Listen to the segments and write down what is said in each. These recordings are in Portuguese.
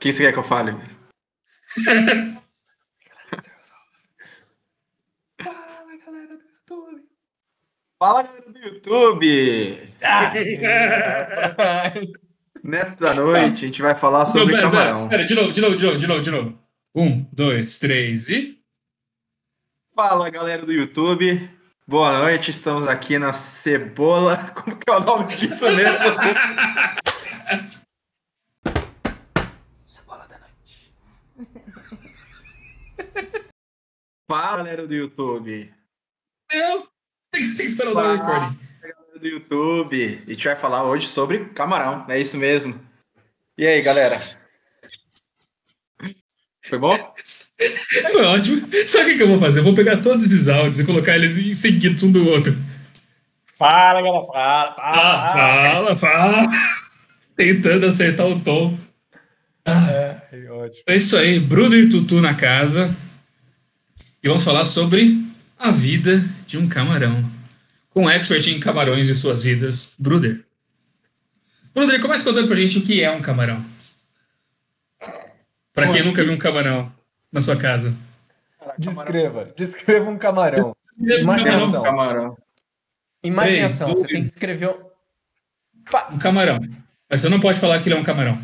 Quem você quer que eu fale? Fala, galera do YouTube. Fala, galera do YouTube! Nesta noite a gente vai falar sobre Não, pera, pera, camarão. Pera, de novo, de novo, de novo, de novo, de novo. Um, dois, três e. Fala, galera do YouTube. Boa noite, estamos aqui na Cebola. Como que é o nome disso mesmo? Cebola da noite. Fala, galera do YouTube. Não! Tem que, tem que esperar o dar recording. Galera do YouTube. A gente vai falar hoje sobre camarão. É isso mesmo. E aí, galera? Foi bom? Foi ótimo. Sabe o que, que eu vou fazer? Eu vou pegar todos esses áudios e colocar eles em seguidos um do outro. Fala, galera. Fala, Ah, fala. fala, fala. Tentando acertar o tom. Ah, É, ótimo. é isso aí, Bruder e Tutu na casa. E vamos falar sobre a vida de um camarão. Com um expert em camarões e suas vidas, Bruder. Bruder, começa contando pra gente o que é um camarão. Pra quem Como nunca assim? viu um camarão na sua casa. Descreva. Descreva um camarão. Imaginação. Camarão. Imaginação. Três, Você tem que escrever um. Um camarão. Mas você não pode falar que ele é um camarão.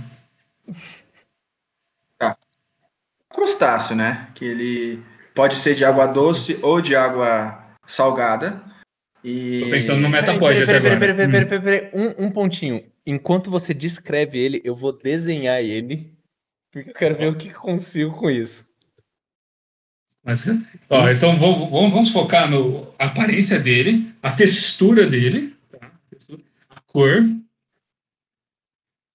Crustáceo, né? Que ele pode ser de água doce ou de água salgada. E... Tô pensando no Peraí, Metapod até peraí, peraí, agora. peraí, peraí, Hum. peraí, peraí, peraí. Um, um pontinho. Enquanto você descreve ele, eu vou desenhar ele. Porque eu quero ver o que consigo com isso. Mas, ó, então vamos, vamos- vamos focar no a aparência dele, a textura dele, tá? a cor.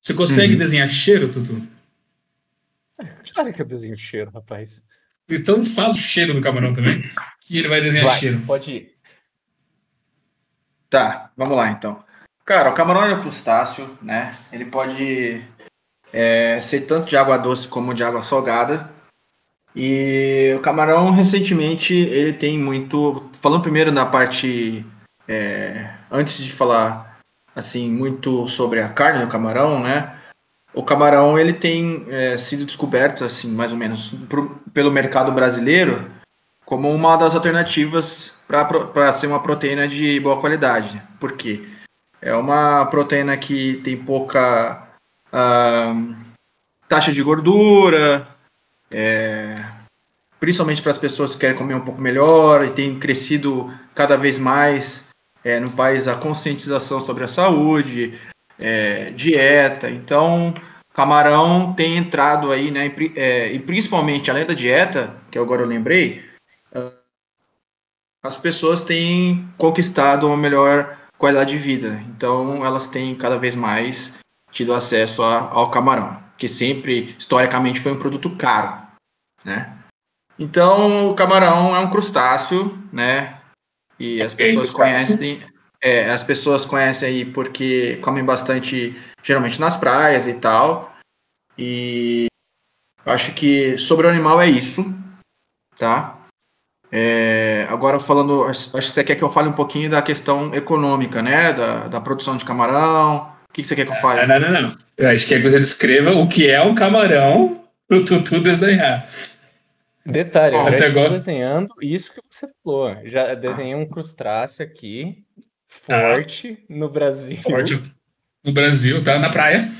Você consegue Uhum. desenhar cheiro, Tutu? Claro que eu desenho cheiro, rapaz. Então fala o cheiro do camarão também, que ele vai desenhar Vai, cheiro. pode ir. Tá, vamos lá então. Cara, o camarão é um crustáceo, né? Ele pode é, ser tanto de água doce como de água salgada. E o camarão, recentemente, ele tem muito. Falando primeiro na parte. é, antes de falar assim muito sobre a carne do camarão, né? O camarão ele tem é, sido descoberto assim mais ou menos pro- pelo mercado brasileiro como uma das alternativas para ser uma proteína de boa qualidade. Por quê? É uma proteína que tem pouca taxa de gordura, é, principalmente para as pessoas que querem comer um pouco melhor, e tem crescido cada vez mais é, no país a conscientização sobre a saúde, é, dieta. Então, camarão tem entrado aí, né? E, é, e principalmente além da dieta, que agora eu lembrei, ah, as pessoas têm conquistado uma melhor qualidade de vida. Então, elas têm cada vez mais tido acesso a- ao camarão, que sempre, historicamente, foi um produto caro, né? Então, o camarão é um crustáceo, né? E as Ok, pessoas crustáceo. conhecem, é, as pessoas conhecem aí porque comem bastante, geralmente nas praias e tal. E acho que sobre o animal é isso, tá? É, agora falando, acho que você quer que eu fale um pouquinho da questão econômica, né? Da, da produção de camarão. O que, que você quer que eu fale? Não, não, não, não. Eu acho que é que você descreva o que é um camarão pro Tutu desenhar. Detalhe, Bom, eu estou agora- desenhando isso que você falou. Já desenhei um crustáceo aqui, forte, no Brasil. Forte no Brasil, tá? Na praia.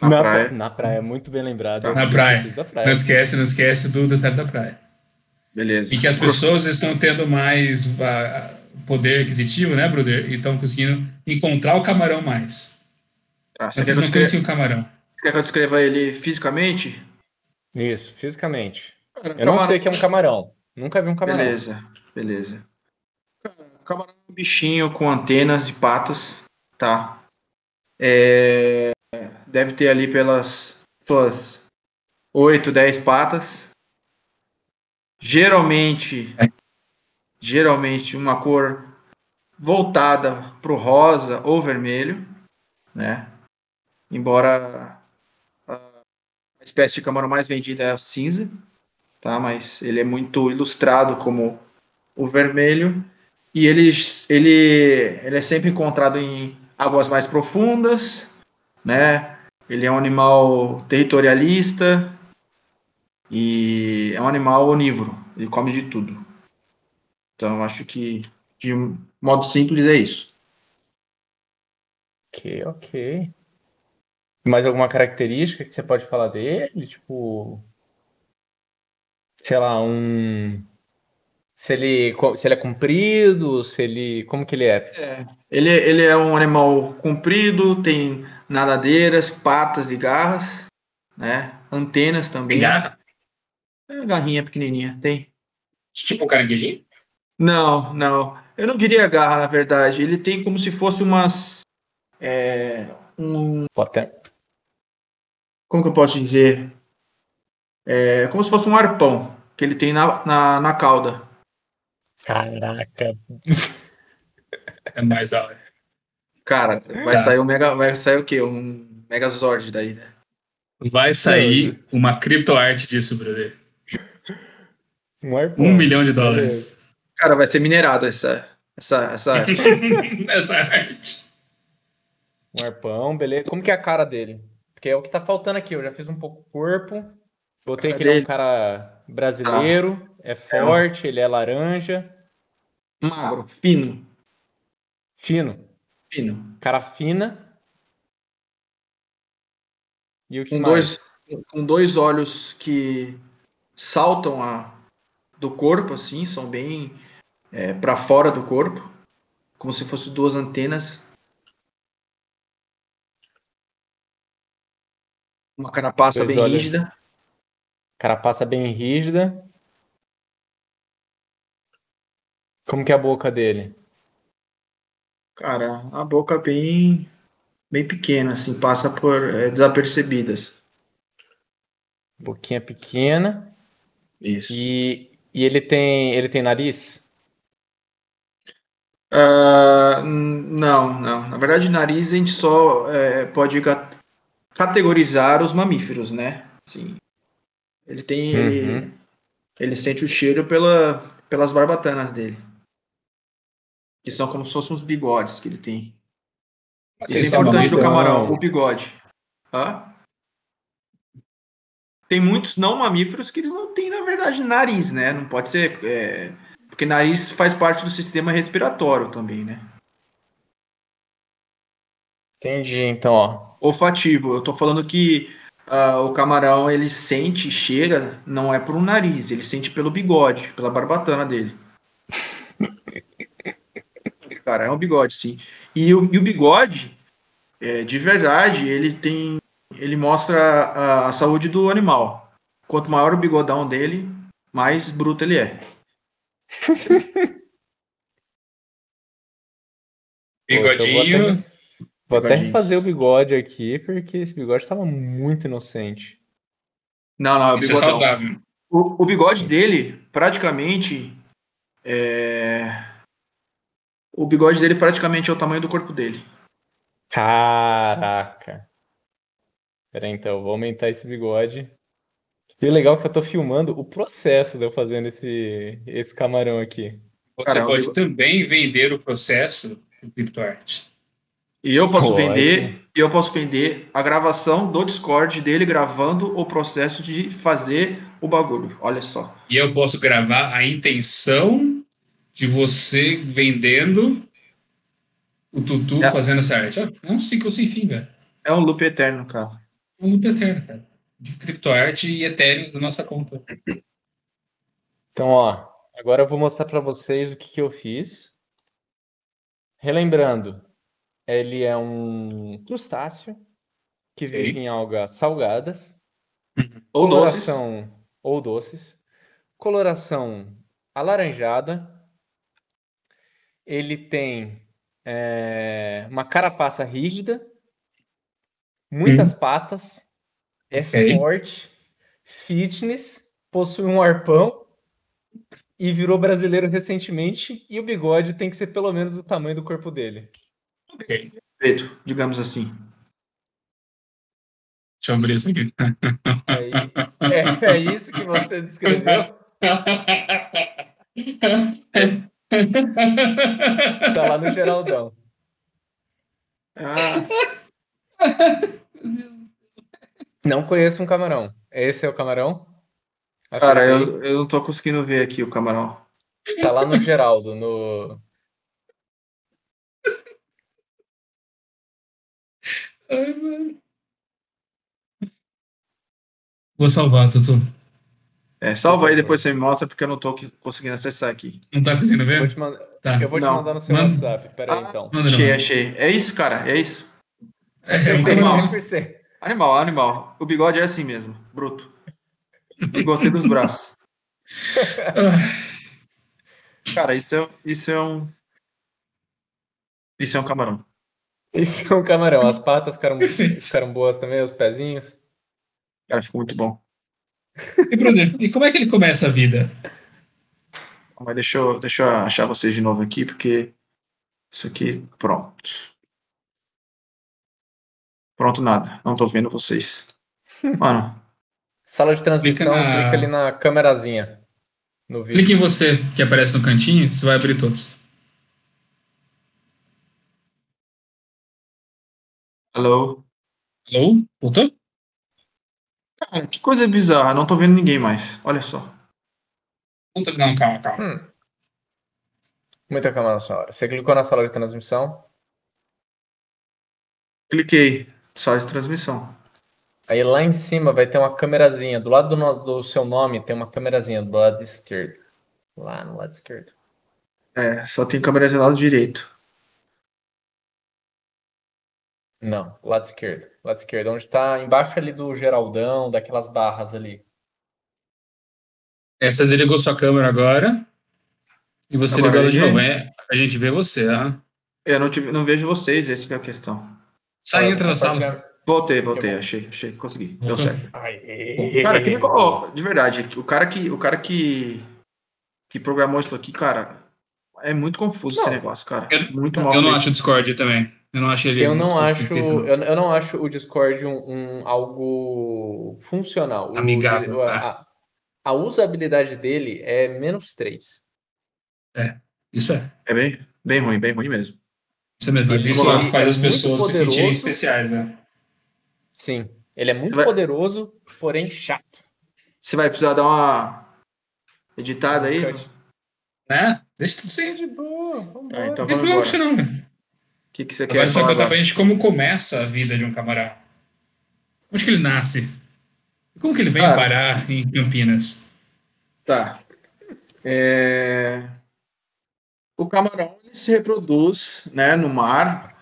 Na na praia. pra- Na praia, muito bem lembrado. Tá. Na praia. Da Não praia. esquece, não esquece do detalhe da praia. Beleza. E que as pessoas estão tendo mais ah, poder aquisitivo, né, brother? E estão conseguindo encontrar o camarão mais. Tá, você, quer Antes que eu não descreva, conheciam o camarão. você quer que eu descreva ele fisicamente? Isso, fisicamente. Cara, Eu não camarão- sei o que é um camarão. Nunca vi um camarão. Beleza, beleza. Cara, camarão bichinho com antenas e patas, tá? É, deve ter ali pelas suas 8, 10 patas. Geralmente, É. geralmente uma cor voltada pro rosa ou vermelho, né? Embora a espécie de camarão mais vendida é a cinza, tá? Mas ele é muito ilustrado como o vermelho e ele, ele, ele é sempre encontrado em águas mais profundas, né? Ele é um animal territorialista e é um animal onívoro. Ele come de tudo. Então, acho que, de modo simples, é isso. Ok, ok. Mais alguma característica que você pode falar dele? Tipo. Sei lá, um. Se ele, se ele é comprido, se ele. Como que ele é? é ele, ele é um animal comprido, tem nadadeiras, patas e garras, né? Antenas também. Tem garra? É, garrinha pequenininha, tem. Tipo um caranguejinho? Não, não. Eu não diria garra, na verdade. Ele tem como se fosse umas. É, um. Até. Como que eu posso dizer? É como se fosse um arpão que ele tem na, na, na cauda. Caraca. é mais da hora. Cara, vai tá. sair um mega. Vai sair o quê? Um Megazord daí, né? Vai sair uma criptoarte disso, brother. Um, arpão. um milhão de dólares. Cara, vai ser minerado essa, essa, essa arte. essa arte. Um arpão, beleza. Como que é a cara dele? Porque é o que tá faltando aqui. Eu já fiz um pouco o corpo. Botei que ele é um cara brasileiro, ah. é forte, é. ele é laranja. Magro, fino. Fino. Fino. Cara fina. E o que com mais? Dois, com dois olhos que saltam a, do corpo, assim, são bem é, para fora do corpo, como se fossem duas antenas. Uma carapaça dois bem olhos. rígida. Carapaça bem rígida. Como que é a boca dele? Cara, a boca bem bem pequena, assim, passa por é, desapercebidas. Boquinha pequena. Isso. E, e ele tem ele tem nariz? Uh, não, não. Na verdade, nariz a gente só é, pode categorizar os mamíferos, né? Assim, ele tem. Uhum. Ele, ele, sente o cheiro pela, pelas barbatanas dele. Que são como se fossem uns bigodes que ele tem. Isso é importante do camarão, o bigode. Hã? Tem muitos não mamíferos que eles não têm, na verdade, nariz, né? Não pode ser. É... Porque nariz faz parte do sistema respiratório também, né? Entendi, então, ó. Olfativo. Eu tô falando que uh, o camarão ele sente, cheira, não é por um nariz, ele sente pelo bigode, pela barbatana dele. Cara, é um bigode, sim. E o, e o bigode, é, de verdade, ele tem. Ele mostra a, a saúde do animal. Quanto maior o bigodão dele, mais bruto ele é. Bigodinho. Vou até refazer o bigode aqui, porque esse bigode estava muito inocente. Não, não, é o Isso é saudável. O, o, bigode dele, praticamente. É... O bigode dele praticamente é o tamanho do corpo dele. Caraca. Peraí, então, vou aumentar esse bigode. E o legal é que eu tô filmando o processo de eu fazendo esse, esse camarão aqui. Você Caramba. pode também vender o processo do CryptoArt. E eu posso Pode. vender, eu posso vender a gravação do Discord dele gravando o processo de fazer o bagulho. Olha só. E eu posso gravar a intenção de você vendendo o Tutu é. fazendo essa arte. É um ciclo sem fim, velho. É um loop eterno, cara. É um loop eterno, cara. De criptoarte e etéreos da nossa conta. Então, ó, agora eu vou mostrar para vocês o que, que eu fiz. Relembrando, ele é um crustáceo que vive em algas salgadas. Ou coloração, doces. Ou doces. Coloração alaranjada. Ele tem é, uma carapaça rígida, muitas hum. patas, é okay. forte, fitness, possui um arpão e virou brasileiro recentemente. E o bigode tem que ser pelo menos do tamanho do corpo dele. Ok. Feito, digamos assim. Deixa eu abrir isso aqui. É, é, é isso que você descreveu? tá lá no Geraldão. Ah. Não conheço um camarão. Esse é o camarão? Cara, eu, eu não tô conseguindo ver aqui o camarão. Tá lá no Geraldo, no. Ai, mano. Vou salvar, Tutu. É, salva aí, depois você me mostra, porque eu não tô conseguindo acessar aqui. Não tá conseguindo ver? Vou te mand... Tá. Eu vou te mandar no seu Manda. WhatsApp. Pera aí, Ah, então. Manda Achei, achei. É isso, cara, é isso. É, é um. 100%. Animal, animal. O bigode é assim mesmo, bruto. E gostei dos braços. Ah, Cara, isso é, isso é um. Isso é um camarão. Esse é um camarão. As patas ficaram, ficaram boas também, os pezinhos. Cara, ficou muito bom. E, brother, e como é que ele começa a vida? Mas deixa eu, deixa eu achar vocês de novo aqui, porque isso aqui, pronto. Pronto, nada. Não tô vendo vocês. Mano, Sala de transmissão, Clica na- clica ali na câmerazinha. No vídeo. Clique em você, que aparece no cantinho, você vai abrir todos. hello. Alô? Voltou? Cara, que coisa bizarra, não tô vendo ninguém mais. Olha só. Não, calma, calma. Hum. Muita câmera nessa hora. Você clicou na sala de transmissão. Cliquei. Sala de transmissão. Aí lá em cima vai ter uma câmerazinha. Do lado do, no- do seu nome tem uma câmerazinha do lado esquerdo. Lá no lado esquerdo. É, só tem câmera do lado direito. Não, lado esquerdo. Lado esquerdo, onde tá embaixo ali do Geraldão, daquelas barras ali. É, você desligou sua câmera agora. E você Agora ligou ela de novo. É, a gente vê você, aham. Eu não, tive, não vejo vocês, essa que é a questão. Sai Ó, entra na sala. Voltei, voltei, achei, achei, consegui. Deu certo. Aê. Cara, que ó, de verdade, o cara que o cara que que programou isso aqui, cara, é muito confuso esse Não. negócio, cara. Eu- muito mal. Eu não acho o Discord também. Eu não acho ele. Eu não acho, perfeito, não. eu, eu não acho o Discord um, um- algo funcional. O- Amigável, a, a- a usabilidade dele é menos 3. Isso é. É bem, bem ruim, bem ruim mesmo. Isso é mesmo. Isso ele faz é as pessoas se poderoso. sentirem especiais, né? Sim, ele é muito vai- poderoso, porém chato. Você vai precisar dar uma editada aí? Cut. Né? Deixa tudo ser. De boa, Tá, então Não tem vamos problema com embora. isso, não, velho. O que, que você Agora quer vai falar contar pra agora? gente como começa a vida de um camarão. Onde que ele nasce? Como que ele vem Cara. parar em Campinas? Tá. É, O camarão ele se reproduz, né, no mar,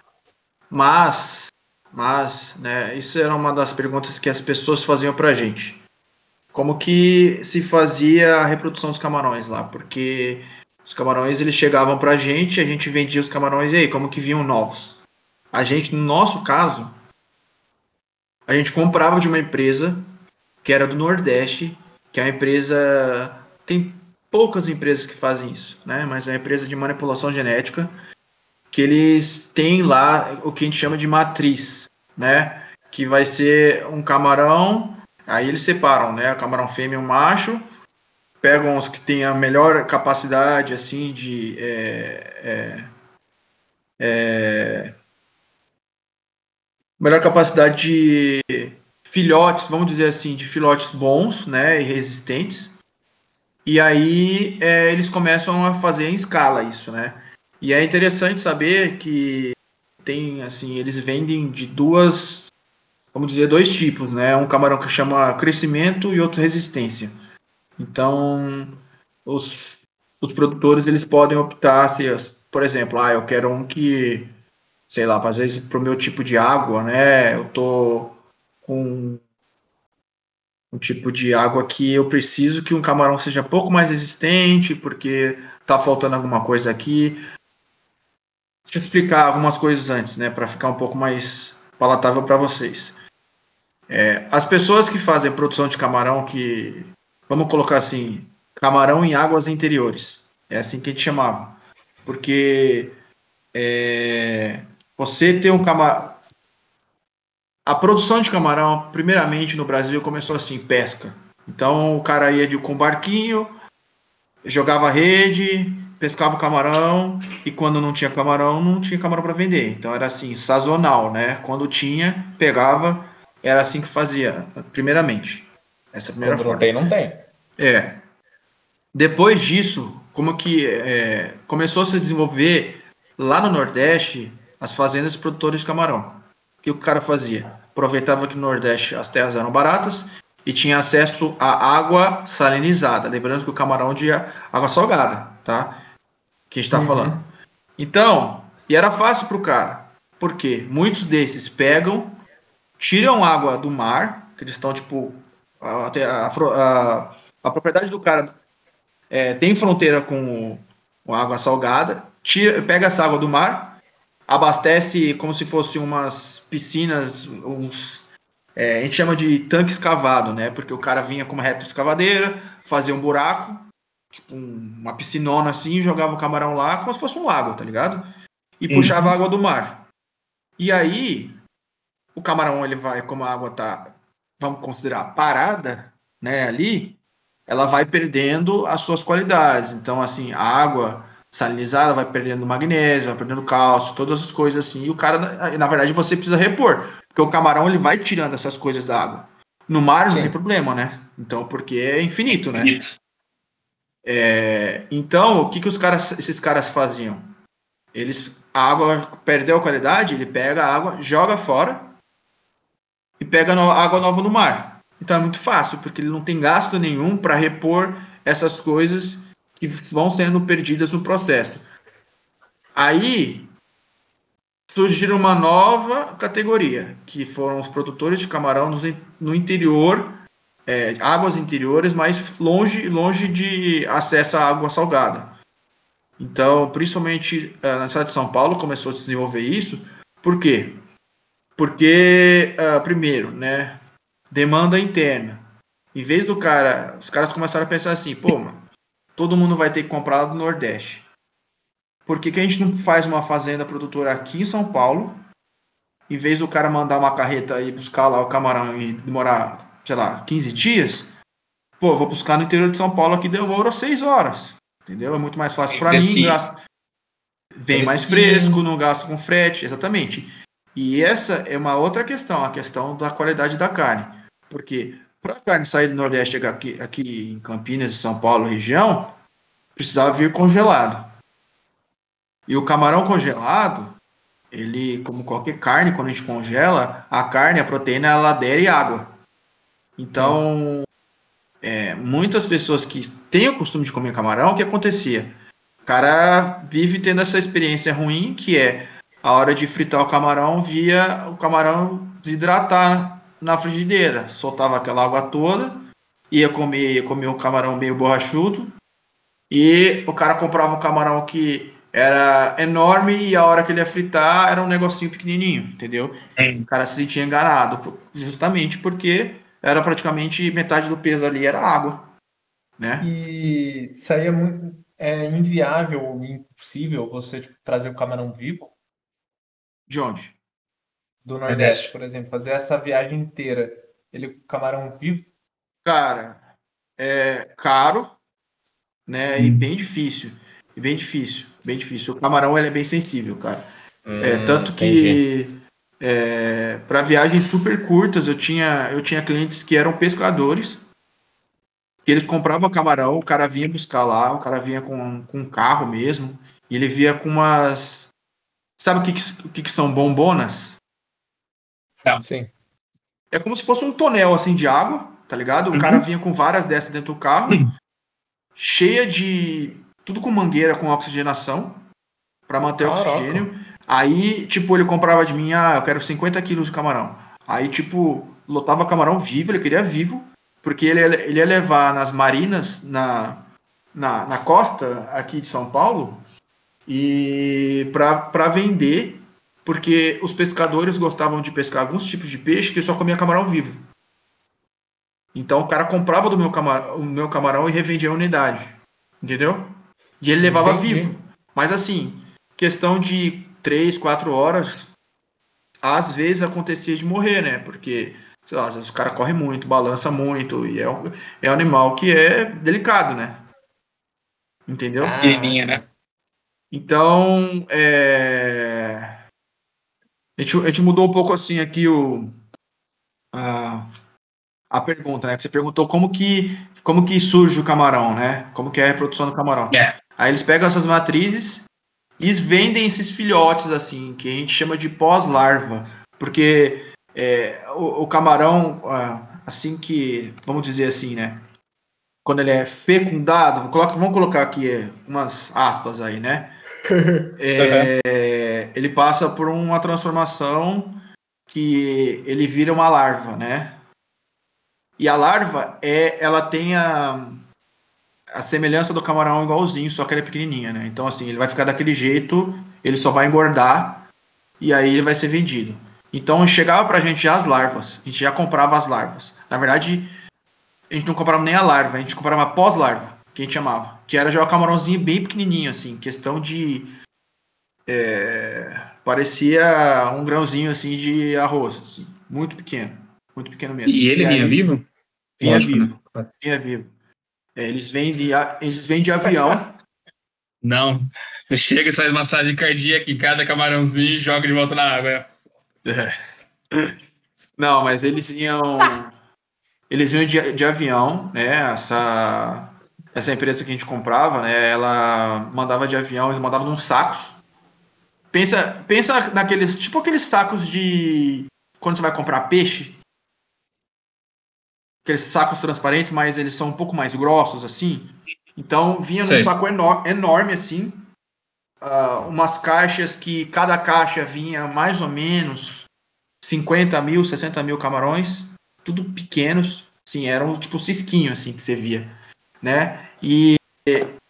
mas, mas, né, isso era uma das perguntas que as pessoas faziam pra gente. Como que se fazia a reprodução dos camarões lá? Porque os camarões eles chegavam pra gente, a gente vendia os camarões e aí, como que vinham novos? A gente, no nosso caso, a gente comprava de uma empresa que era do Nordeste, que é uma empresa tem poucas empresas que fazem isso, né? Mas é uma empresa de manipulação genética que eles têm lá o que a gente chama de matriz, né? Que vai ser um camarão, aí eles separam, né? Camarão fêmea e o macho, pegam os que têm a melhor capacidade, assim, de é, é, é, melhor capacidade de filhotes, vamos dizer assim, de filhotes bons, né, e resistentes. E aí é, eles começam a fazer em escala isso, né? E é interessante saber que tem, assim, eles vendem de duas, vamos dizer, dois tipos, né? Um camarão que chama crescimento e outro resistência. Então, os, os produtores, eles podem optar, se, por exemplo, ah, eu quero um que, sei lá, às vezes pro meu tipo de água, né? Eu tô com um tipo de água que eu preciso que um camarão seja pouco mais resistente, porque tá faltando alguma coisa aqui. Deixa eu explicar algumas coisas antes, né, para ficar um pouco mais palatável para vocês. É, as pessoas que fazem produção de camarão, que vamos colocar assim, camarão em águas interiores, é assim que a gente chamava, porque é, você ter um camarão a produção de camarão, primeiramente no Brasil, começou assim, pesca. Então o cara ia de, com barquinho, jogava rede, pescava o camarão, e quando não tinha camarão, não tinha camarão para vender. Então era assim, sazonal, né? Quando tinha, pegava, era assim que fazia, primeiramente. Essa é primeira Quando forma. não tem, não tem. É. Depois disso, como que é, começou a se desenvolver lá no Nordeste as fazendas produtoras de camarão. O que o cara fazia? Aproveitava que no Nordeste as terras eram baratas e tinha acesso à água salinizada. Lembrando que o camarão de água salgada, tá? Que a gente tá Uhum. falando. Então, e era fácil pro cara. Por quê? Muitos desses pegam, tiram água do mar, que eles estão tipo. A, a, a, propriedade do cara é, tem fronteira com, com água salgada, tira, pega essa água do mar, abastece como se fossem umas piscinas, uns. é, a gente chama de tanque escavado, né? Porque o cara vinha com uma reta escavadeira, fazia um buraco, tipo um- uma piscinona assim, jogava o camarão lá como se fosse um lago, tá ligado? E Uhum. puxava a água do mar. E aí, o camarão, ele vai, como a água tá, vamos considerar, parada, né, ali, ela vai perdendo as suas qualidades. Então, assim, a água salinizada vai perdendo magnésio, vai perdendo cálcio, todas as coisas assim. E o cara, na- verdade, você precisa repor, porque o camarão ele vai tirando essas coisas da água. No mar não Sim. tem problema, né? Então, porque é infinito, né? Bonito. É, então, o que, que os caras, esses caras faziam? Eles, a água perdeu a qualidade, ele pega a água, joga fora e pega no- água nova no mar. Então é muito fácil, porque ele não tem gasto nenhum para repor essas coisas que vão sendo perdidas no processo. Aí surgiram uma nova categoria, que foram os produtores de camarão no interior é, águas interiores, mas longe, longe de acesso à água salgada. Então, principalmente eh, na cidade de São Paulo, começou a se desenvolver isso. Por quê? Porque, ah, primeiro, né, demanda interna. Em vez do cara, os caras começaram a pensar assim, pô, mano, todo mundo vai ter que comprar lá do Nordeste. Por que, que a gente não faz uma fazenda produtora aqui em São Paulo? Em vez do cara mandar uma carreta e buscar lá o camarão e demorar sei lá, 15 dias, pô, vou buscar no interior de São Paulo aqui demora 6 horas. Entendeu? É muito mais fácil para mim, gasto, vem mais fresco, não gasto com frete, exatamente. E essa é uma outra questão, a questão da qualidade da carne. Porque para a carne sair do Nordeste aqui, aqui em Campinas São Paulo, região, precisava vir congelado. E o camarão congelado, ele, como qualquer carne, quando a gente congela, a carne, a proteína, ela adere água. Então, é, muitas pessoas que têm o costume de comer camarão, o que acontecia? O cara vive tendo essa experiência ruim, que é a hora de fritar o camarão, via o camarão desidratar na frigideira. Soltava aquela água toda, ia comer, ia comer um camarão meio borrachudo, e o cara comprava um camarão que era enorme e a hora que ele ia fritar era um negocinho pequenininho, entendeu? O cara se sentia enganado, justamente porque era praticamente metade do peso ali era água, né? E saía muito. É inviável, impossível você tipo, trazer o camarão vivo De onde? do Nordeste, por exemplo, fazer essa viagem inteira. Ele, o camarão vivo, Cara, é caro, né? E Hum. bem difícil. E bem difícil, bem difícil. O camarão ele é bem sensível, cara. É, Hum, tanto que é, para viagens super curtas eu tinha, eu tinha clientes que eram pescadores, que eles compravam camarão, o cara vinha buscar lá, o cara vinha com, com um carro mesmo, e ele via com umas. Sabe o que, que, o que, que são bombonas? Sim. É como se fosse um tonel assim de água, tá ligado? O Uhum. cara vinha com várias dessas dentro do carro, Uhum. cheia de. tudo com mangueira com oxigenação, para manter o Caraca. oxigênio. Aí, tipo, ele comprava de mim, ah, eu quero 50 quilos de camarão. Aí, tipo, lotava camarão vivo, ele queria vivo, porque ele, ia- ele ia levar nas marinas, na, na, na costa aqui de São Paulo, e para vender, porque os pescadores gostavam de pescar alguns tipos de peixe que só comia camarão vivo. Então o cara comprava do meu camarão, o meu camarão e revendia a unidade. Entendeu? E ele levava Entendi. vivo. Mas assim, questão de 3, 4 horas, às vezes acontecia de morrer, né? Porque, sei lá, às vezes o cara corre muito, balança muito, e é um, é um animal que é delicado, né? Entendeu? Ah, Pequenininha, né? Então, é... a, gente, a gente mudou um pouco assim aqui o, a, a pergunta, né? Você perguntou como que, como que surge o camarão, né? Como que é a reprodução do camarão. É. Aí eles pegam essas matrizes e vendem esses filhotes, assim, que a gente chama de pós-larva. Porque é, o, o, camarão, assim que, vamos dizer assim, né? Quando ele é fecundado, coloca, vamos colocar aqui umas aspas aí, né? É, ele passa por uma transformação que ele vira uma larva, né? E a larva é, ela tem a, a semelhança do camarão igualzinho, só que ela é pequenininha, né? Então assim, ele vai ficar daquele jeito, ele só vai engordar e aí ele vai ser vendido. Então chegava pra gente já as larvas, a gente já comprava as larvas. Na verdade, a gente não comprava nem a larva, a gente comprava pós-larva, que a gente chamava. Que era já o camarãozinho bem pequenininho, assim, questão de. É, parecia um grãozinho assim de arroz, assim, muito pequeno, muito pequeno mesmo. E ele e vinha aí, vivo? Vinha Lógico, vivo, né? vinha vivo. É, eles vêm de eles vêm de avião. Não, você chega e faz massagem cardíaca em cada camarãozinho e joga de volta na água. É. Não, mas eles iam eles iam de, de avião, né? Essa essa empresa que a gente comprava, né, ela mandava de avião, eles mandavam uns sacos. Pensa, pensa naqueles, tipo aqueles sacos de quando você vai comprar peixe. Aqueles sacos transparentes, mas eles são um pouco mais grossos assim. Então vinha num saco enorme, enorme assim, uh, umas caixas que cada caixa vinha mais ou menos 50 mil, 60 mil camarões, tudo pequenos, sim, eram tipo cisquinho assim que você via né? E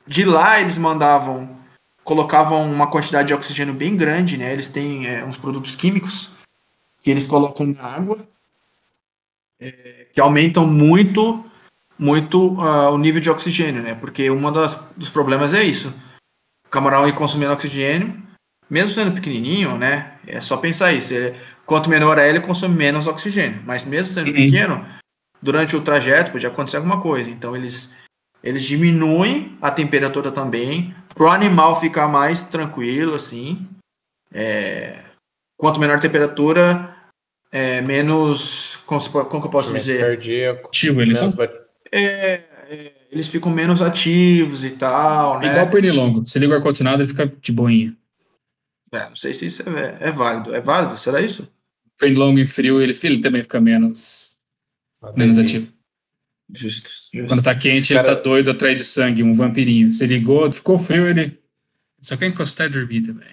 de lá eles mandavam, colocavam uma quantidade de oxigênio bem grande, né? Eles têm é, uns produtos químicos que eles colocam na água é, que aumentam muito, muito uh, o nível de oxigênio, né? Porque um dos problemas é isso. O camarão ir consumindo oxigênio, mesmo sendo pequenininho, né? É só pensar isso. Ele, quanto menor é ele, consome menos oxigênio. Mas mesmo sendo uhum. pequeno, durante o trajeto pode acontecer alguma coisa. Então eles eles diminuem a temperatura também, para o animal ficar mais tranquilo, assim. É, quanto menor a temperatura, é, menos. Como, como que eu posso dizer? Cardíaco. Ativo, eles são? É, é, eles ficam menos ativos e tal. Né? Igual pernilongo. Você liga o ar-condicionado, ele fica de boinha. É, não sei se isso é, é, válido. É válido? Será isso? Pernilongo em frio, ele, ele também fica menos, menos ativo. Justo, justo. Quando tá quente, cara... ele tá doido atrás de sangue, um vampirinho. Se ligou, ficou frio, ele só quer encostar e dormir também.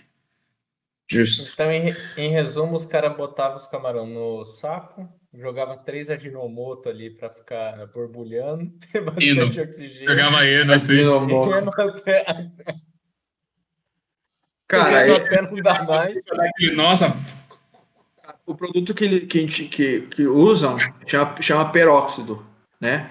Justo. Então, em, em resumo, os caras botavam os camarão no saco, jogavam três aginomoto ali para ficar borbulhando, ter bastante oxigênio. Jogava eno assim. Até... Cara, eno até não dá mais. Nossa, o produto que, ele, que, que, que usam chama, chama peróxido né?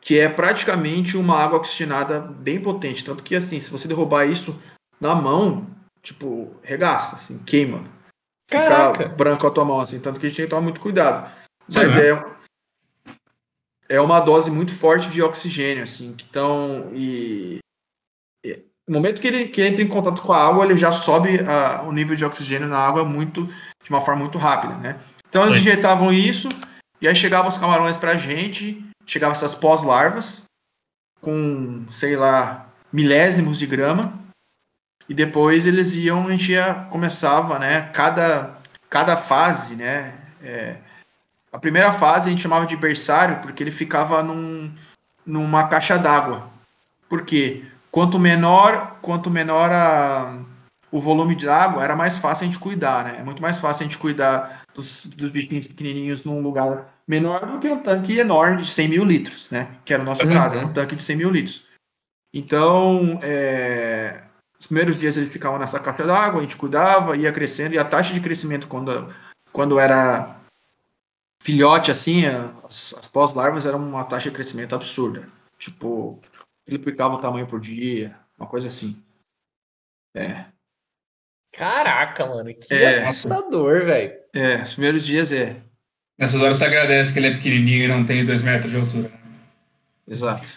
Que é praticamente uma água oxigenada bem potente. Tanto que, assim, se você derrubar isso na mão, tipo, regaça, assim, queima. Caraca. Fica branco a tua mão, assim. Tanto que a gente tem que tomar muito cuidado. Mas é, é uma dose muito forte de oxigênio, assim. Então, e, e no momento que ele, que entra em contato com a água, ele já sobe a, o nível de oxigênio na água muito de uma forma muito rápida, né? Então eles injetavam isso e aí chegavam os camarões pra gente chegava essas pós-larvas com, sei lá, milésimos de grama. E depois eles iam, a gente ia, começava, né? Cada, cada fase, né? É, a primeira fase a gente chamava de berçário porque ele ficava num, numa caixa d'água. Por quê? Quanto menor, quanto menor a, o volume de água, era mais fácil a gente cuidar, né? É muito mais fácil a gente cuidar dos, dos bichinhos pequenininhos num lugar menor do que um tanque enorme de 100 mil litros, né? Que era o nosso uhum. caso, era um tanque de 100 mil litros. Então, é, os primeiros dias ele ficava nessa caixa d'água, a gente cuidava, ia crescendo, e a taxa de crescimento quando, quando era filhote, assim, as, as pós-larvas eram uma taxa de crescimento absurda. Tipo, ele triplicava o tamanho por dia, uma coisa assim. É. Caraca, mano, que é, assustador, velho. É, os primeiros dias é. Nessas horas você agradece que ele é pequenininho e não tem dois metros de altura. Exato.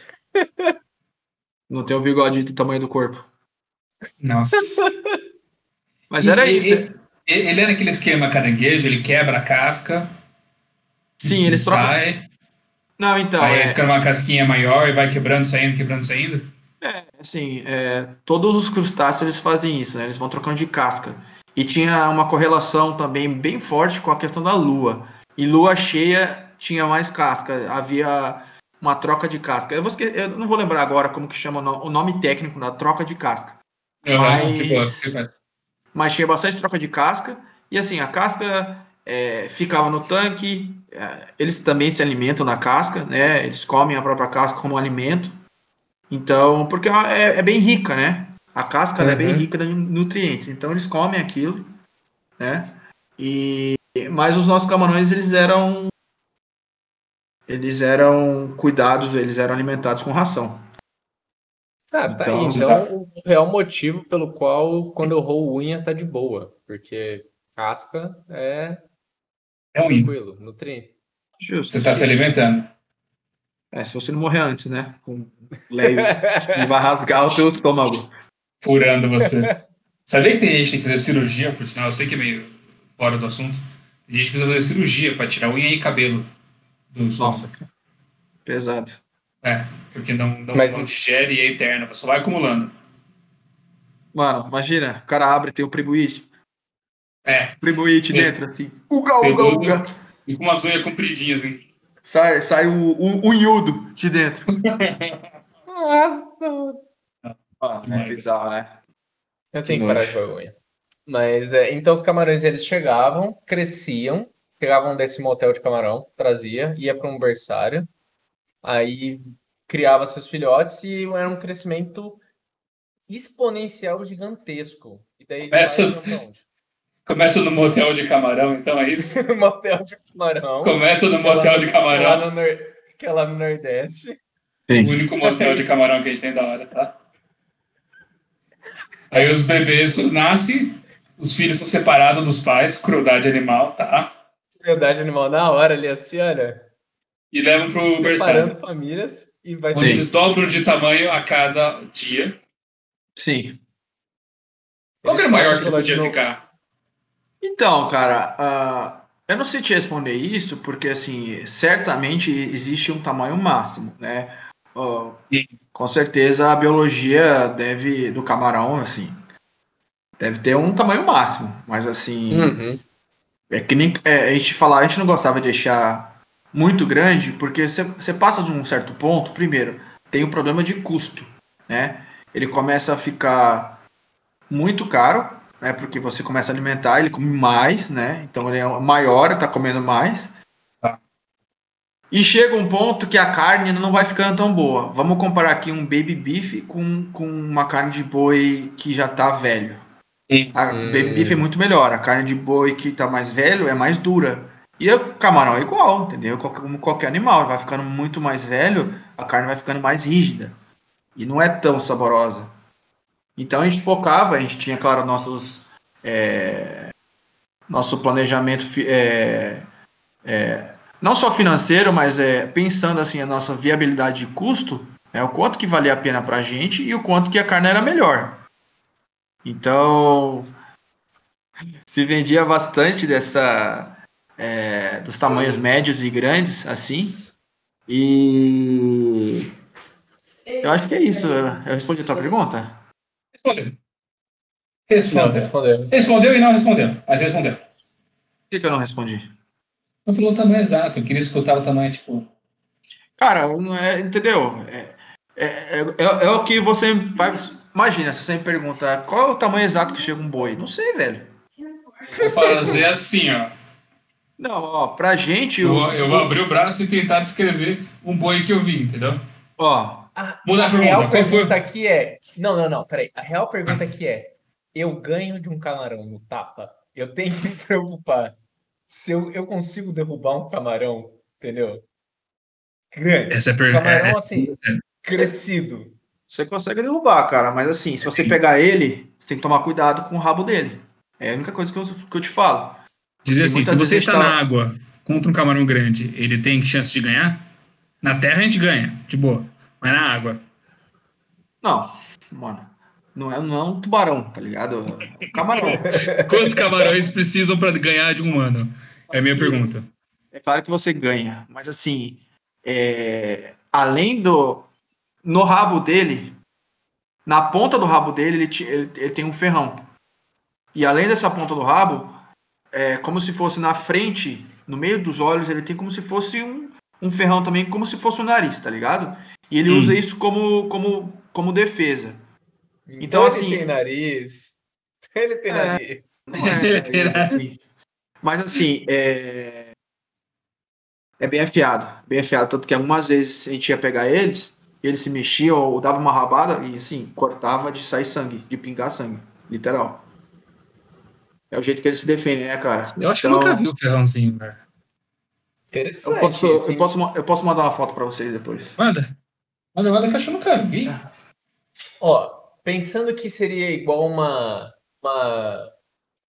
não tem o bigode do tamanho do corpo. Nossa. Mas era e, isso. Ele, ele é naquele esquema caranguejo, ele quebra a casca, Sim, trocam. Sai, Não, então. aí é- fica uma casquinha maior e vai quebrando, saindo, quebrando, saindo. É, assim, é, todos os crustáceos eles fazem isso, né? Eles vão trocando de casca. E tinha uma correlação também bem forte com a questão da lua. E lua cheia tinha mais casca, havia uma troca de casca. Eu, vou eu não vou lembrar agora como que chama o no- o nome técnico da troca de casca. Uhum, Mas- tipo, Mas tinha bastante troca de casca. E assim, a casca é, ficava no tanque. é, eles também se alimentam na casca, né? Eles comem a própria casca como alimento. Então, porque é, é bem rica, né? A casca ela é bem Uhum. rica de nutrientes. Então eles comem aquilo, né? E mas os nossos camarões eles eram eles eram cuidados, eles eram alimentados com ração. Ah, tá Então, aí. Então, o real motivo pelo qual quando eu roo unha tá de boa. Porque casca é é ruim. tranquilo, nutriente. Justo. Você tá se alimentando. É, se você não morrer antes, né? Com leve, e vai rasgar o teu estômago. Furando você. Sabia que tem gente que tem que fazer cirurgia, por sinal, eu sei que é meio fora do assunto. Tem gente que precisa fazer cirurgia pra tirar unha e cabelo do Nossa, pesado. É, porque não, não, Mas- não digere e é eterno, você só vai acumulando. Mano, imagina, o cara abre e tem o pribuite. É, Pribuite É. dentro, assim. Uga, uga, uga. e com umas unhas compridinhas, hein? Sai, sai o, o unhudo de dentro. Nossa! Mano, é bizarro, né? Eu tenho que parar de roer unha. Mas, é, então os camarões, eles chegavam, cresciam, chegavam desse motel de camarão, trazia, ia para um berçário, aí criava seus filhotes e era um crescimento exponencial gigantesco. E daí onde? Começa no motel de camarão, então é isso? motel de camarão. Começa no motel de camarão. no, nor- que é lá no Nordeste. O único motel de camarão que a gente tem da hora, tá? Aí os bebês, quando nascem, os filhos são separados dos pais, crueldade animal, tá? Crueldade animal na hora ali, assim, olha. E levam pro berçário. Separando famílias e vai Onde eles dobram de tamanho a cada dia. Sim. Qual que era o maior que ele podia ficar? Então, cara, ah, eu não sei te responder isso, porque assim, certamente existe um tamanho máximo, né? Sim. com certeza a biologia deve, do camarão, assim, deve ter um tamanho máximo, mas assim, Uhum. é que nem é, a gente falar, a gente não gostava de deixar muito grande, porque você- passa de um certo ponto, primeiro, tem o problema de custo, né? Ele começa a ficar muito caro, né? Porque você começa a alimentar, ele come mais, né? Então ele é maior, está comendo mais. Tá. E chega um ponto que a carne não vai ficando tão boa. Vamos comparar aqui um baby beef com, com uma carne de boi que já tá velho. A Hum. baby beef é muito melhor. A carne de boi que tá mais velho é mais dura. E o camarão é igual, entendeu? Como qualquer animal, vai ficando muito mais velho, a carne vai ficando mais rígida. E não é tão saborosa. Então a gente focava, a gente tinha, claro, nossos. é, nosso planejamento é, é, não só financeiro, mas é, pensando assim a nossa viabilidade de custo, é o quanto que valia a pena pra gente e o quanto que a carne era melhor. Então se vendia bastante dessa é, dos tamanhos médios e grandes assim e eu acho que é isso. Eu respondi a tua pergunta? Respondeu. Não, Respondeu. respondeu. Respondeu e não respondeu. Mas respondeu. Por que, que eu não respondi? Não falou o tamanho exato, eu queria escutar o tamanho, tipo. Cara, não é, entendeu? É, é, é, é o que você faz. Imagina, se você me pergunta qual é o tamanho exato que chega um boi? Não sei, velho. Vou fazer assim, ó. Não, ó, pra gente. Eu, o- vou- eu vou abrir o braço e tentar descrever um boi que eu vi, entendeu? Ó, A, Muda a pergunta, real qual foi? pergunta aqui é. Não, não, não, peraí. A real pergunta aqui é: eu ganho de um camarão no tapa? Eu tenho que me preocupar se eu, eu consigo derrubar um camarão, entendeu? Grande. Essa é a pergunta. Camarão assim, crescido. Você consegue derrubar, cara, mas assim, se você pegar ele, você tem que tomar cuidado com o rabo dele. É a única coisa que eu, que eu te falo. Dizer E assim, se você está gente na água contra um camarão grande, ele tem chance de ganhar? Na terra a gente ganha, de boa. Mas na água. Não, mano. Não é, não é um tubarão, tá ligado? É um camarão. Quantos camarões precisam para ganhar de um humano? É a minha pergunta. é claro que você ganha, mas assim, é, além do. No rabo dele, na ponta do rabo dele, ele, ele, ele, tem um ferrão. E além dessa ponta do rabo, é como se fosse na frente, no meio dos olhos, ele tem como se fosse um, um ferrão também, como se fosse o um nariz, tá ligado? E ele hum. usa isso como, como, como defesa. Então, então assim. Ele tem nariz. Ele tem é, nariz. É, ele tem nariz. Mas assim, é, é bem afiado, bem afiado. Tanto que algumas vezes a gente ia pegar eles, eles se mexiam ou dava uma rabada e assim, cortava de sair sangue, de pingar sangue, literal. É o jeito que eles se defendem, né, cara? Eu acho então, que eu nunca vi o ferrãozinho, velho. Interessante. Eu posso, eu posso, eu posso mandar uma foto para vocês depois. Manda. Manda, manda que eu acho que eu nunca vi. Ó, pensando que seria igual uma. Uma,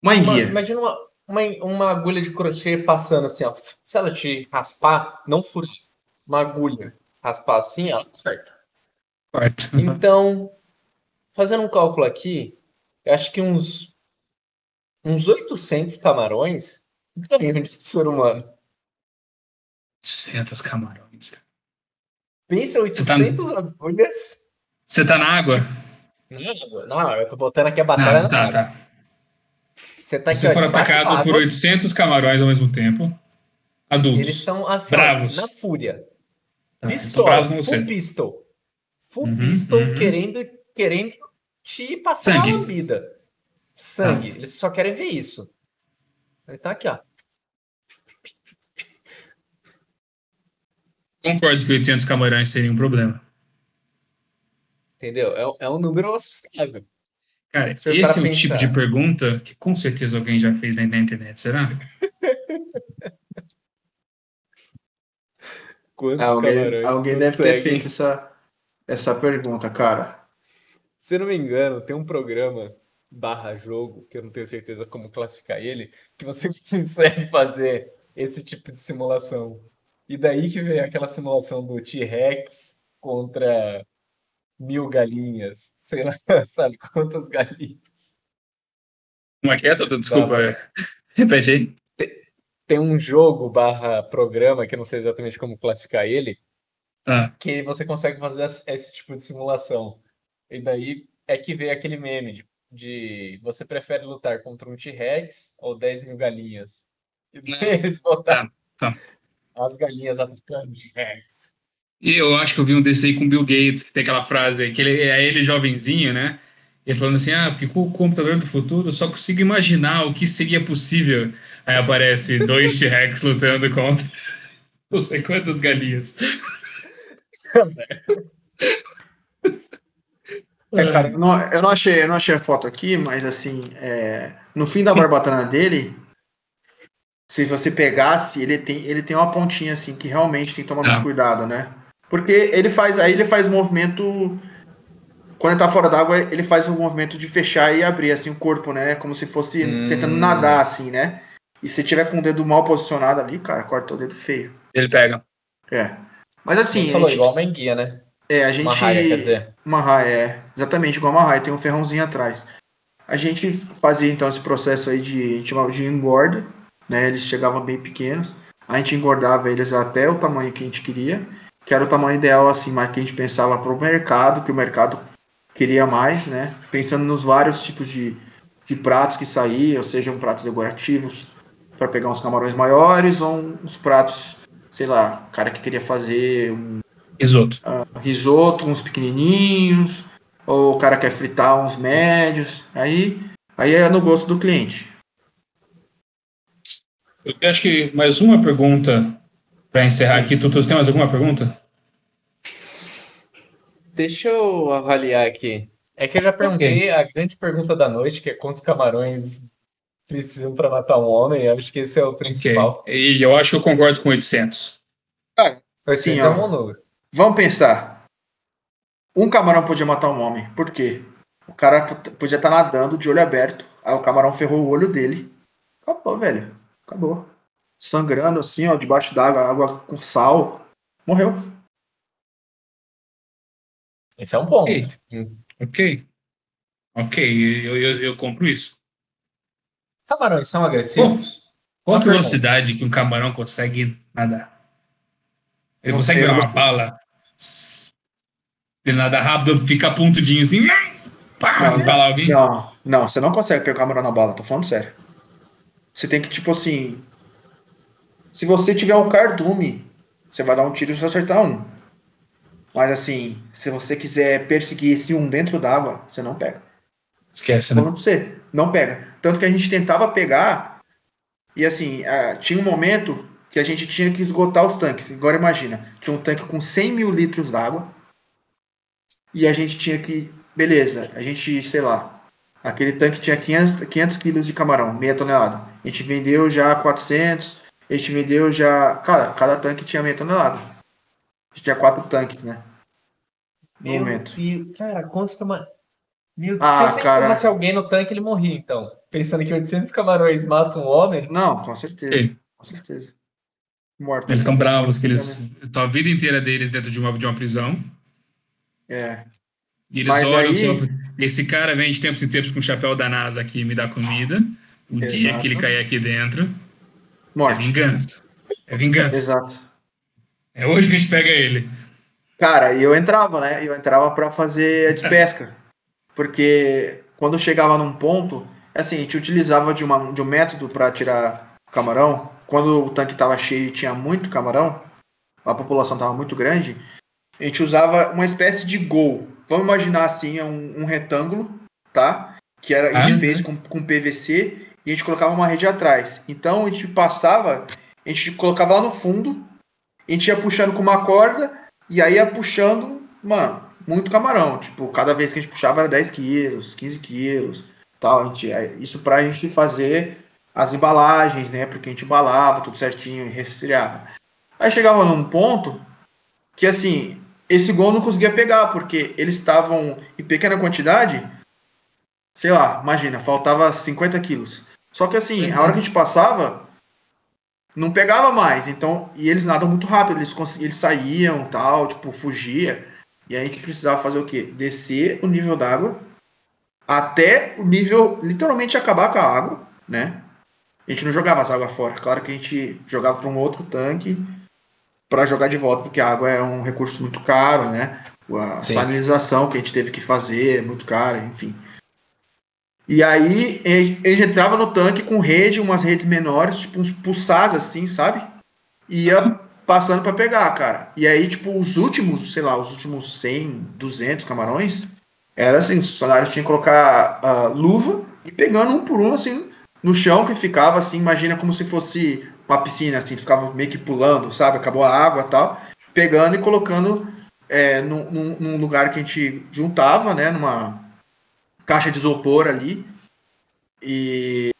uma enguia. Uma, imagina uma, uma, uma agulha de crochê passando assim, ó. Se ela te raspar, não furar. Uma agulha raspar assim, ó. Corta. Corta. Então, fazendo um cálculo aqui, eu acho que uns uns 800 camarões ganham de ser humano. 800 camarões. Pensa 800 tá... agulhas. Você tá na água? Na água. Não, eu tô botando aqui a batalha Não, tá, na tá. Você tá aqui, Se for atacado por 800 camarões ao mesmo tempo, adultos. Eles estão assim, bravos. na fúria. Ah, Pistola, full você. pistol. Full uhum, pistol uhum. querendo, querendo te passar Sangue. uma lambida. Sangue. Ah. Eles só querem ver isso. Ele tá aqui, ó. Concordo que 800 camarões seria um problema. Entendeu? É, é um número assustável. Cara, esse é o pensar. tipo de pergunta que com certeza alguém já fez na internet, será? Quantos alguém, alguém deve ter feito essa, essa pergunta, cara. Se não me engano, tem um programa barra jogo, que eu não tenho certeza como classificar ele, que você consegue fazer esse tipo de simulação. E daí que vem aquela simulação do T-Rex contra mil galinhas. Sei lá, sabe quantas galinhas. Como é que é, Toto? Desculpa. Repete aí. Tem um jogo barra programa, que eu não sei exatamente como classificar ele, ah. que você consegue fazer esse tipo de simulação. E daí é que vem aquele meme de, de você prefere lutar contra um T-Rex ou 10 mil galinhas? E eles botaram tá, tá. as galinhas atacando T-Rex. E eu acho que eu vi um desse aí com Bill Gates, que tem aquela frase, que ele é ele jovenzinho, né? Ele falando assim, ah, porque com o computador do futuro eu só consigo imaginar o que seria possível. Aí aparece dois T-Rex lutando contra não sei quantas galinhas. É, cara, eu não, eu não, achei, eu não achei a foto aqui, mas assim, é, no fim da barbatana dele, se você pegasse, ele tem, ele tem uma pontinha assim que realmente tem que tomar ah. muito cuidado, né? Porque ele faz, aí ele faz o movimento. Quando ele tá fora d'água, ele faz o movimento de fechar e abrir assim o corpo, né? Como se fosse hum. tentando nadar, assim, né? E se tiver com o dedo mal posicionado ali, cara, corta o dedo feio. Ele pega. É. Mas assim. Você falou gente... igual uma enguia, né? É, a gente. Uma raia, quer dizer. Uma raia, é. Exatamente, igual uma raia, tem um ferrãozinho atrás. A gente fazia então esse processo aí de. A gente chamava de engorda, né? Eles chegavam bem pequenos. A gente engordava eles até o tamanho que a gente queria que era o tamanho ideal, assim, mas que a gente pensava para o mercado, que o mercado queria mais, né? Pensando nos vários tipos de, de pratos que saíam, sejam pratos decorativos para pegar uns camarões maiores ou uns pratos, sei lá, cara que queria fazer um risoto, uh, risoto, uns pequenininhos, ou o cara quer fritar uns médios, aí aí é no gosto do cliente. Eu acho que mais uma pergunta para encerrar aqui, tu, tu tem mais alguma pergunta? Deixa eu avaliar aqui. É que eu já perguntei okay. a grande pergunta da noite, que é quantos camarões precisam para matar um homem. Eu acho que esse é o principal. Okay. E eu acho que eu concordo com 800. Ah, 800 Sim, é um número. Vamos pensar. Um camarão podia matar um homem. Por quê? O cara podia estar nadando de olho aberto. Aí o camarão ferrou o olho dele. Acabou, velho. Acabou sangrando assim, ó, debaixo d'água, água com sal. Morreu. Esse é um ponto. Ok. Ok. Eu, eu, eu compro isso. Camarões são agressivos? Qual que é a velocidade que um camarão consegue nadar? Ele consegue virar uma bala? Ele nada rápido, fica pontudinho assim. Pá, não, alguém? Não, não, você não consegue pegar o camarão na bala, tô falando sério. Você tem que, tipo assim. Se você tiver um cardume, você vai dar um tiro e você acertar um. Mas assim, se você quiser perseguir esse um dentro d'água, você não pega. Esquece, né? Pra você, não pega. Tanto que a gente tentava pegar, e assim, tinha um momento que a gente tinha que esgotar os tanques. Agora imagina, tinha um tanque com 100 mil litros d'água, e a gente tinha que, beleza, a gente, sei lá, aquele tanque tinha 500, 500 quilos de camarão, meia tonelada. A gente vendeu já 400, a gente vendeu já, cara, cada tanque tinha meia tonelada. A gente tinha quatro tanques, né? No Meu momento. Deus, cara, quantos camarões? Meu ah, se você cara... se alguém no tanque, ele morria, então. Pensando que 800 camarões matam um homem. Não, com certeza. Sim. Com certeza. Morto. Eles estão bravos, que eles. Estão a vida inteira deles dentro de uma, de uma prisão. É. E eles Mas olham aí... só. Esse cara vem de tempos em tempos com o chapéu da NASA aqui e me dá comida. O Exato. dia que ele cair aqui dentro. Morte. É vingança. É vingança. Exato. É hoje que a gente pega ele. Cara, e eu entrava, né? Eu entrava para fazer a despesca. Porque quando chegava num ponto, assim, a gente utilizava de, uma, de um método para tirar camarão. Quando o tanque estava cheio e tinha muito camarão, a população estava muito grande, a gente usava uma espécie de gol. Vamos imaginar assim, um, um retângulo, tá? Que era, a gente ah, fez com, com PVC e a gente colocava uma rede atrás. Então a gente passava, a gente colocava lá no fundo, a gente ia puxando com uma corda e aí ia puxando, mano, muito camarão. Tipo, cada vez que a gente puxava era 10 quilos, 15 quilos, tal. A gente, é, isso pra gente fazer as embalagens, né? Porque a gente embalava tudo certinho e resfriava. Aí chegava num ponto que, assim, esse gol não conseguia pegar, porque eles estavam em pequena quantidade, sei lá, imagina, faltava 50 quilos. Só que, assim, uhum. a hora que a gente passava, não pegava mais. Então, e eles nadam muito rápido, eles, eles saíam, tal, tipo, fugia. E a gente precisava fazer o quê? Descer o nível d'água até o nível literalmente acabar com a água, né? A gente não jogava as águas fora. Claro que a gente jogava para um outro tanque para jogar de volta, porque a água é um recurso muito caro, né? A Sim. sanilização que a gente teve que fazer é muito cara, enfim. E aí gente entrava no tanque com rede, umas redes menores, tipo uns pulsares assim, sabe? E ia passando para pegar, cara. E aí, tipo, os últimos, sei lá, os últimos 100, 200 camarões, era assim, os funcionários tinham que colocar uh, luva e pegando um por um, assim, no chão que ficava, assim, imagina como se fosse uma piscina, assim, ficava meio que pulando, sabe? Acabou a água tal, pegando e colocando é, num, num, lugar que a gente juntava, né, numa caixa de isopor ali. E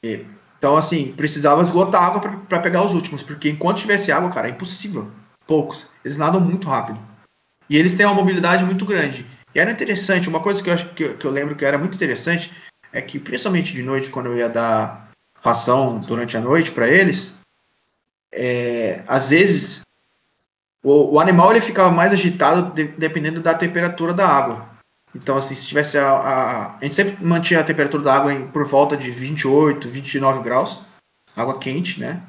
então, assim, precisava esgotar água para pegar os últimos, porque enquanto tivesse água, cara, é impossível. Poucos. Eles nadam muito rápido. E eles têm uma mobilidade muito grande. E era interessante, uma coisa que eu, que que eu lembro que era muito interessante é que, principalmente de noite, quando eu ia dar ração durante a noite para eles, é, às vezes o, o, animal ele ficava mais agitado de, dependendo da temperatura da água. Então, assim, se tivesse a, a, a gente sempre mantinha a temperatura da água em, por volta de 28, 29 graus, água quente, né?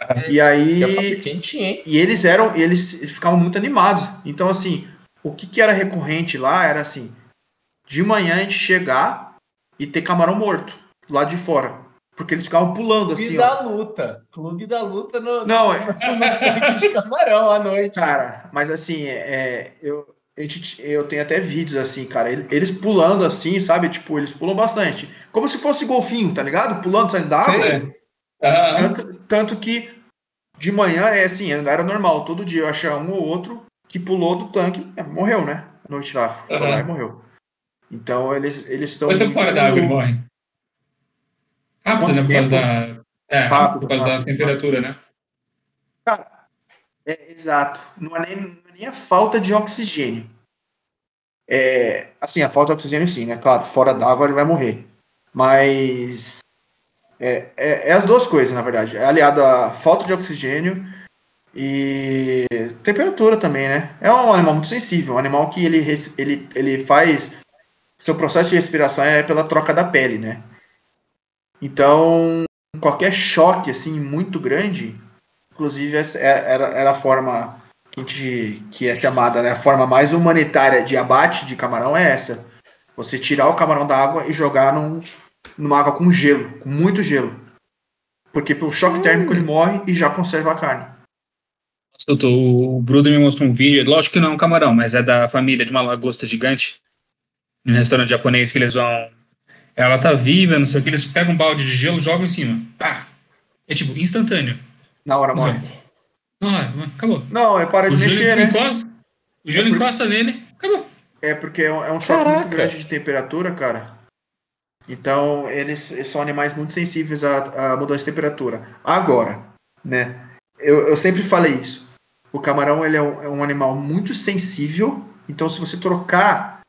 É, e aí quente, e eles eram, eles ficavam muito animados. Então, assim, o que, que era recorrente lá era assim, de manhã a gente chegar e ter camarão morto lá de fora. Porque eles ficavam pulando Clube assim. Clube da ó. luta. Clube da luta no, Não, no, é... de camarão à noite. Cara, mas assim, é, eu, eu tenho até vídeos assim, cara, eles pulando assim, sabe? Tipo, eles pulam bastante. Como se fosse golfinho, tá ligado? Pulando, saindo da água. Sim. Tanto, tanto, que de manhã é assim, era normal. Todo dia eu achava um ou outro que pulou do tanque, é, morreu, né? A noite lá, foi uhum. lá e morreu. Então eles eles estão. Quanto tempo fora da água ele morre? Rápido, né? Por causa da. É, rápido, por causa rápido, da temperatura, rápido. né? Cara, é, exato. Não é, nem, nem a falta de oxigênio. É, assim, a falta de oxigênio sim, né? Claro, fora d'água ele vai morrer. Mas é, é, é, as duas coisas, na verdade. É aliado à falta de oxigênio e temperatura também, né? É um animal muito sensível, um animal que ele, ele, ele faz. Seu processo de respiração é pela troca da pele, né? Então, qualquer choque assim muito grande, inclusive é, era, era a forma que, a gente, que é chamada, né, a forma mais humanitária de abate de camarão é essa. Você tirar o camarão da água e jogar num, numa água com gelo, com muito gelo. Porque pelo choque térmico ele morre e já conserva a carne. Doutor, o Bruder me mostrou um vídeo, lógico que não é um camarão, mas é da família de uma lagosta gigante, um restaurante japonês que eles vão. Ela tá viva, não sei o que, eles pegam um balde de gelo, jogam em cima. Pá! É tipo, instantâneo. Na hora morre. Na hora, acabou. Não, é para de O mexer, né? encosta, o gelo É por- encosta nele, acabou. É porque é um, é um choque muito Caraca. grande de temperatura, cara. Então, eles, são animais muito sensíveis à, à mudança de temperatura. Agora, né? Eu, eu sempre falei isso. O camarão ele é, um, é um animal muito sensível. Então, se você trocar,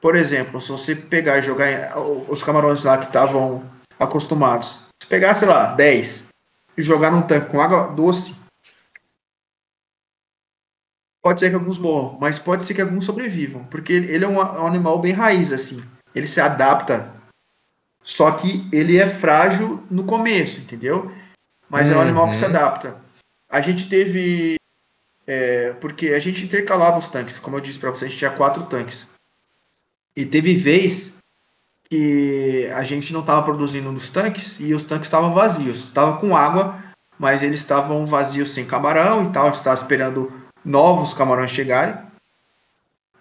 por exemplo, se você pegar e jogar em- os camarões lá que estavam acostumados, se pegar, sei lá, 10 e jogar num tanque com água doce, pode ser que alguns morram, mas pode ser que alguns sobrevivam, porque ele ele é um, animal bem raiz, assim. Ele se adapta, só que ele é frágil no começo, entendeu? Mas é um animal que se Uhum. adapta. A gente teve. é, porque a gente intercalava os tanques, como eu disse pra você, a gente tinha quatro tanques. E teve vez que a gente não estava produzindo nos tanques e os tanques estavam vazios. Estava com água, mas eles estavam vazios sem camarão e tal. A gente estava esperando novos camarões chegarem.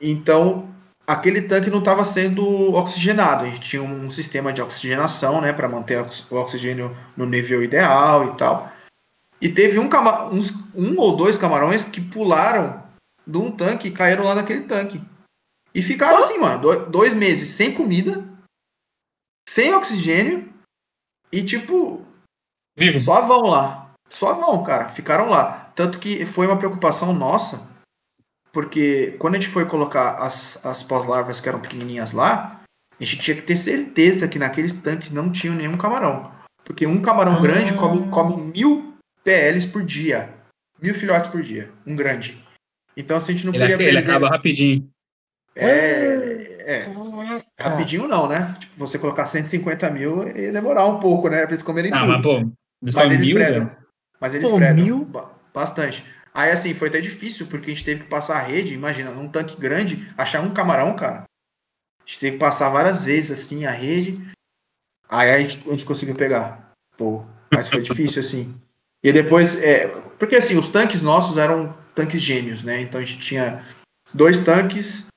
Então, aquele tanque não estava sendo oxigenado. A gente tinha um sistema de oxigenação, né, para manter o oxigênio no nível ideal e tal. E teve um, uns- um ou dois camarões que pularam de um tanque e caíram lá naquele tanque. E ficaram assim, mano, do- dois meses sem comida, sem oxigênio e, tipo, Vivo. só vão lá. Só vão, cara. Ficaram lá. Tanto que foi uma preocupação nossa, porque quando a gente foi colocar as, as pós-larvas que eram pequenininhas lá, a gente tinha que ter certeza que naqueles tanques não tinha nenhum camarão. Porque um camarão Ah. grande come, come mil PLs por dia. Mil filhotes por dia. Um grande. Então, se a gente não Ele, podia ele perder... acaba rapidinho. É, é, rapidinho não, né? Tipo, você colocar 150 mil ia demorar um pouco, né? Pra eles comerem Ah, tudo. mas pô, eles Mas eles mil, predam. Mas eles Pô, predam mil? Ba- bastante. Aí, assim, foi até difícil, porque a gente teve que passar a rede, imagina, num tanque grande, achar um camarão, cara. A gente teve que passar várias vezes, assim, a rede. Aí a gente, a gente conseguiu pegar. Pô, mas foi difícil, assim. E depois, é, porque assim, os tanques nossos eram tanques gêmeos, né? Então a gente tinha dois tanques,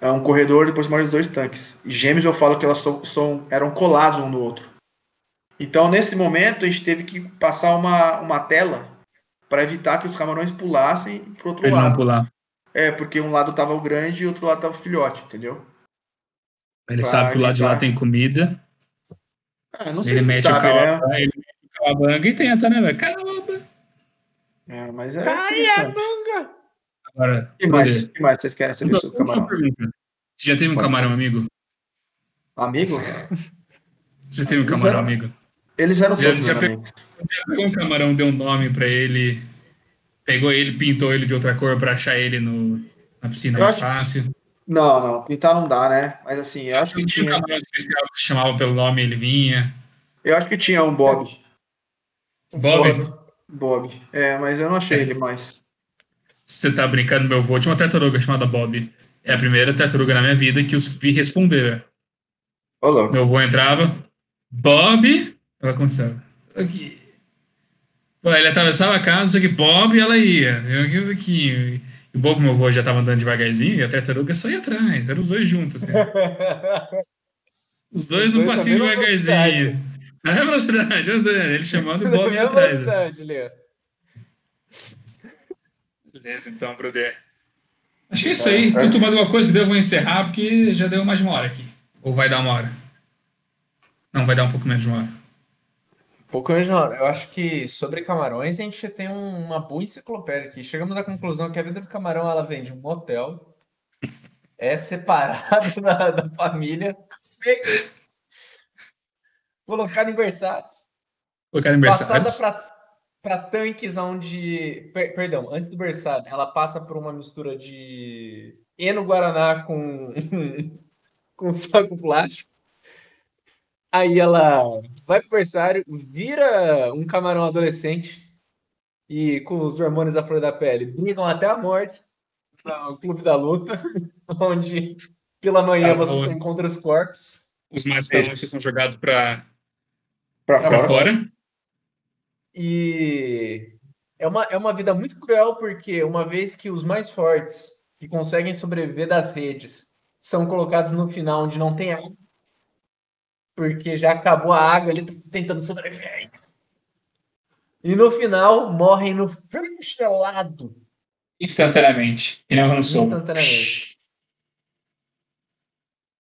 é, um corredor, depois mais dois tanques. Gêmeos eu falo que elas são, são- eram colados um no outro. Então, nesse momento, a gente teve que passar uma, uma tela para evitar que os camarões pulassem pro outro ele não lado. pular. É, porque um lado tava o grande e outro lado tava o filhote, entendeu? Ele Pra sabe que o lado de lá tem comida. É, não sei Ele se mete sabe, o né? calabanga, ele mete o calabanga e tenta, né, velho? Calabanga. É, mas é interessante. manga! Agora, O que mais, que mais vocês querem saber última- sobre o camarão? Você já teve um camarão amigo? Amigo? Você já teve um camarão eram- amigo? Eles eram Já- todos já meus pe- amigos. Você já pegou um camarão, deu um nome pra ele, pegou ele, pintou ele de outra cor pra achar ele no, na piscina Eu mais acho- fácil? Não, não, pintar não dá, né? Mas assim, eu acho que tinha um camarão especial que se chamava pelo nome ele vinha. Eu acho que tinha um Bob. Bob, Bob. É, mas eu não achei ele mais. você tá brincando, meu avô tinha uma tartaruga chamada Bob. É a primeira tartaruga na minha vida que eu vi responder. Louco. Meu avô entrava, Bob, ela começava. Aqui. Pô, ele atravessava a casa, só que Bob, ela ia. Eu aqui, eu aqui. E o que meu avô já tava andando devagarzinho e a tartaruga só ia atrás. Eram os dois juntos. Assim. Os dois Os na passinho devagarzinho. Na mesma velocidade, andando. Ele chamando o Bob ia atrás. velocidade. Beleza, então, brother. Acho que é isso aí. Tudo mais alguma coisa eu vou encerrar, porque já deu mais de uma hora aqui. Ou vai dar uma hora? Não, vai dar um pouco menos de uma hora. Pouco. Eu acho que sobre camarões a gente tem um- uma boa enciclopédia aqui. Chegamos à conclusão que a vida do camarão ela vem de um motel, é separado da, da família, colocado em berçários, Colocar passada aniversários. para tanques onde. per- perdão, antes do berçário, ela passa por uma mistura de Eno Guaraná com, com saco plástico. Aí ela vai pro berçário, vira um camarão adolescente e com os hormônios à flor da pele brigam até a morte no Clube da Luta, onde pela manhã Tá você encontra os corpos. Os mais famosos são jogados pra, Pra Pra pra fora. fora. E é uma, é uma vida muito cruel, porque uma vez que os mais fortes que conseguem sobreviver das redes são colocados no final onde não tem água, porque já acabou a água, ele tá tentando sobreviver. E no final morrem no frio gelado, Instantaneamente. E não no soco. instantaneamente.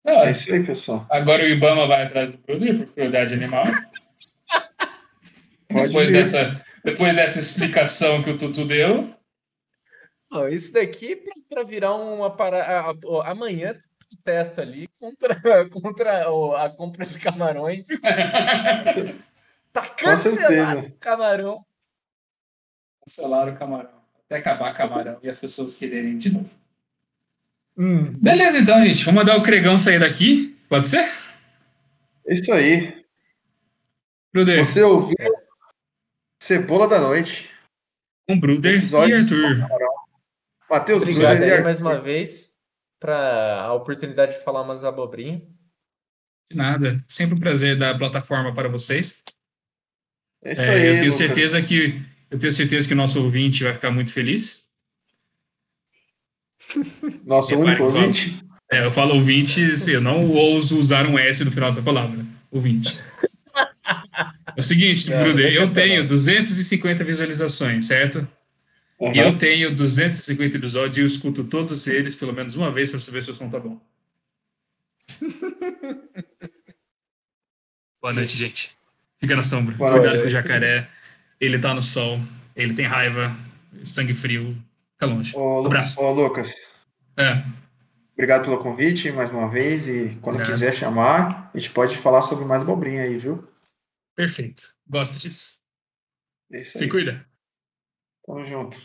Ah, É isso aí, pessoal. agora o Ibama vai atrás do Bruder por crueldade animal. Depois, dessa, depois dessa explicação que o Tutu deu. Isso daqui para virar uma para amanhã testo ali contra, contra a compra de camarões. Tá cancelado o camarão. Cancelaram o camarão. Até acabar camarão e as pessoas quererem de novo. Hum. Beleza, então, gente. Vamos mandar o Cregão sair daqui. Pode ser? Isso aí. Bruder, Você ouviu Cebola da Noite. um Bruder e Arthur. Matheus Obrigado Bruder aí mais uma vez para a oportunidade de falar umas abobrinhas. De nada. Sempre um prazer dar a plataforma para vocês. É isso É, aí, eu tenho Lucas. certeza que eu tenho certeza que o nosso ouvinte vai ficar muito feliz. Nosso Repare único ouvinte. É, eu falo ouvinte, assim, eu não ouso usar um S no final dessa palavra. Ouvinte. É o seguinte, É, Bruder, eu cancelar. tenho 250 visualizações, certo? E Aham. eu tenho 250 episódios e eu escuto todos eles pelo menos uma vez para saber se o som tá bom. Boa noite, gente. Fica na sombra. Boa Cuidado noite. com o jacaré. Ele tá no sol. Ele tem raiva. Sangue frio. Fica longe. Ô, Lu- Abraço. ô, Lucas, É, obrigado pelo convite mais uma vez. E quando quiser chamar, a gente pode falar sobre mais abobrinha aí, viu? perfeito. Gosto disso. É Se cuida. Tamo junto.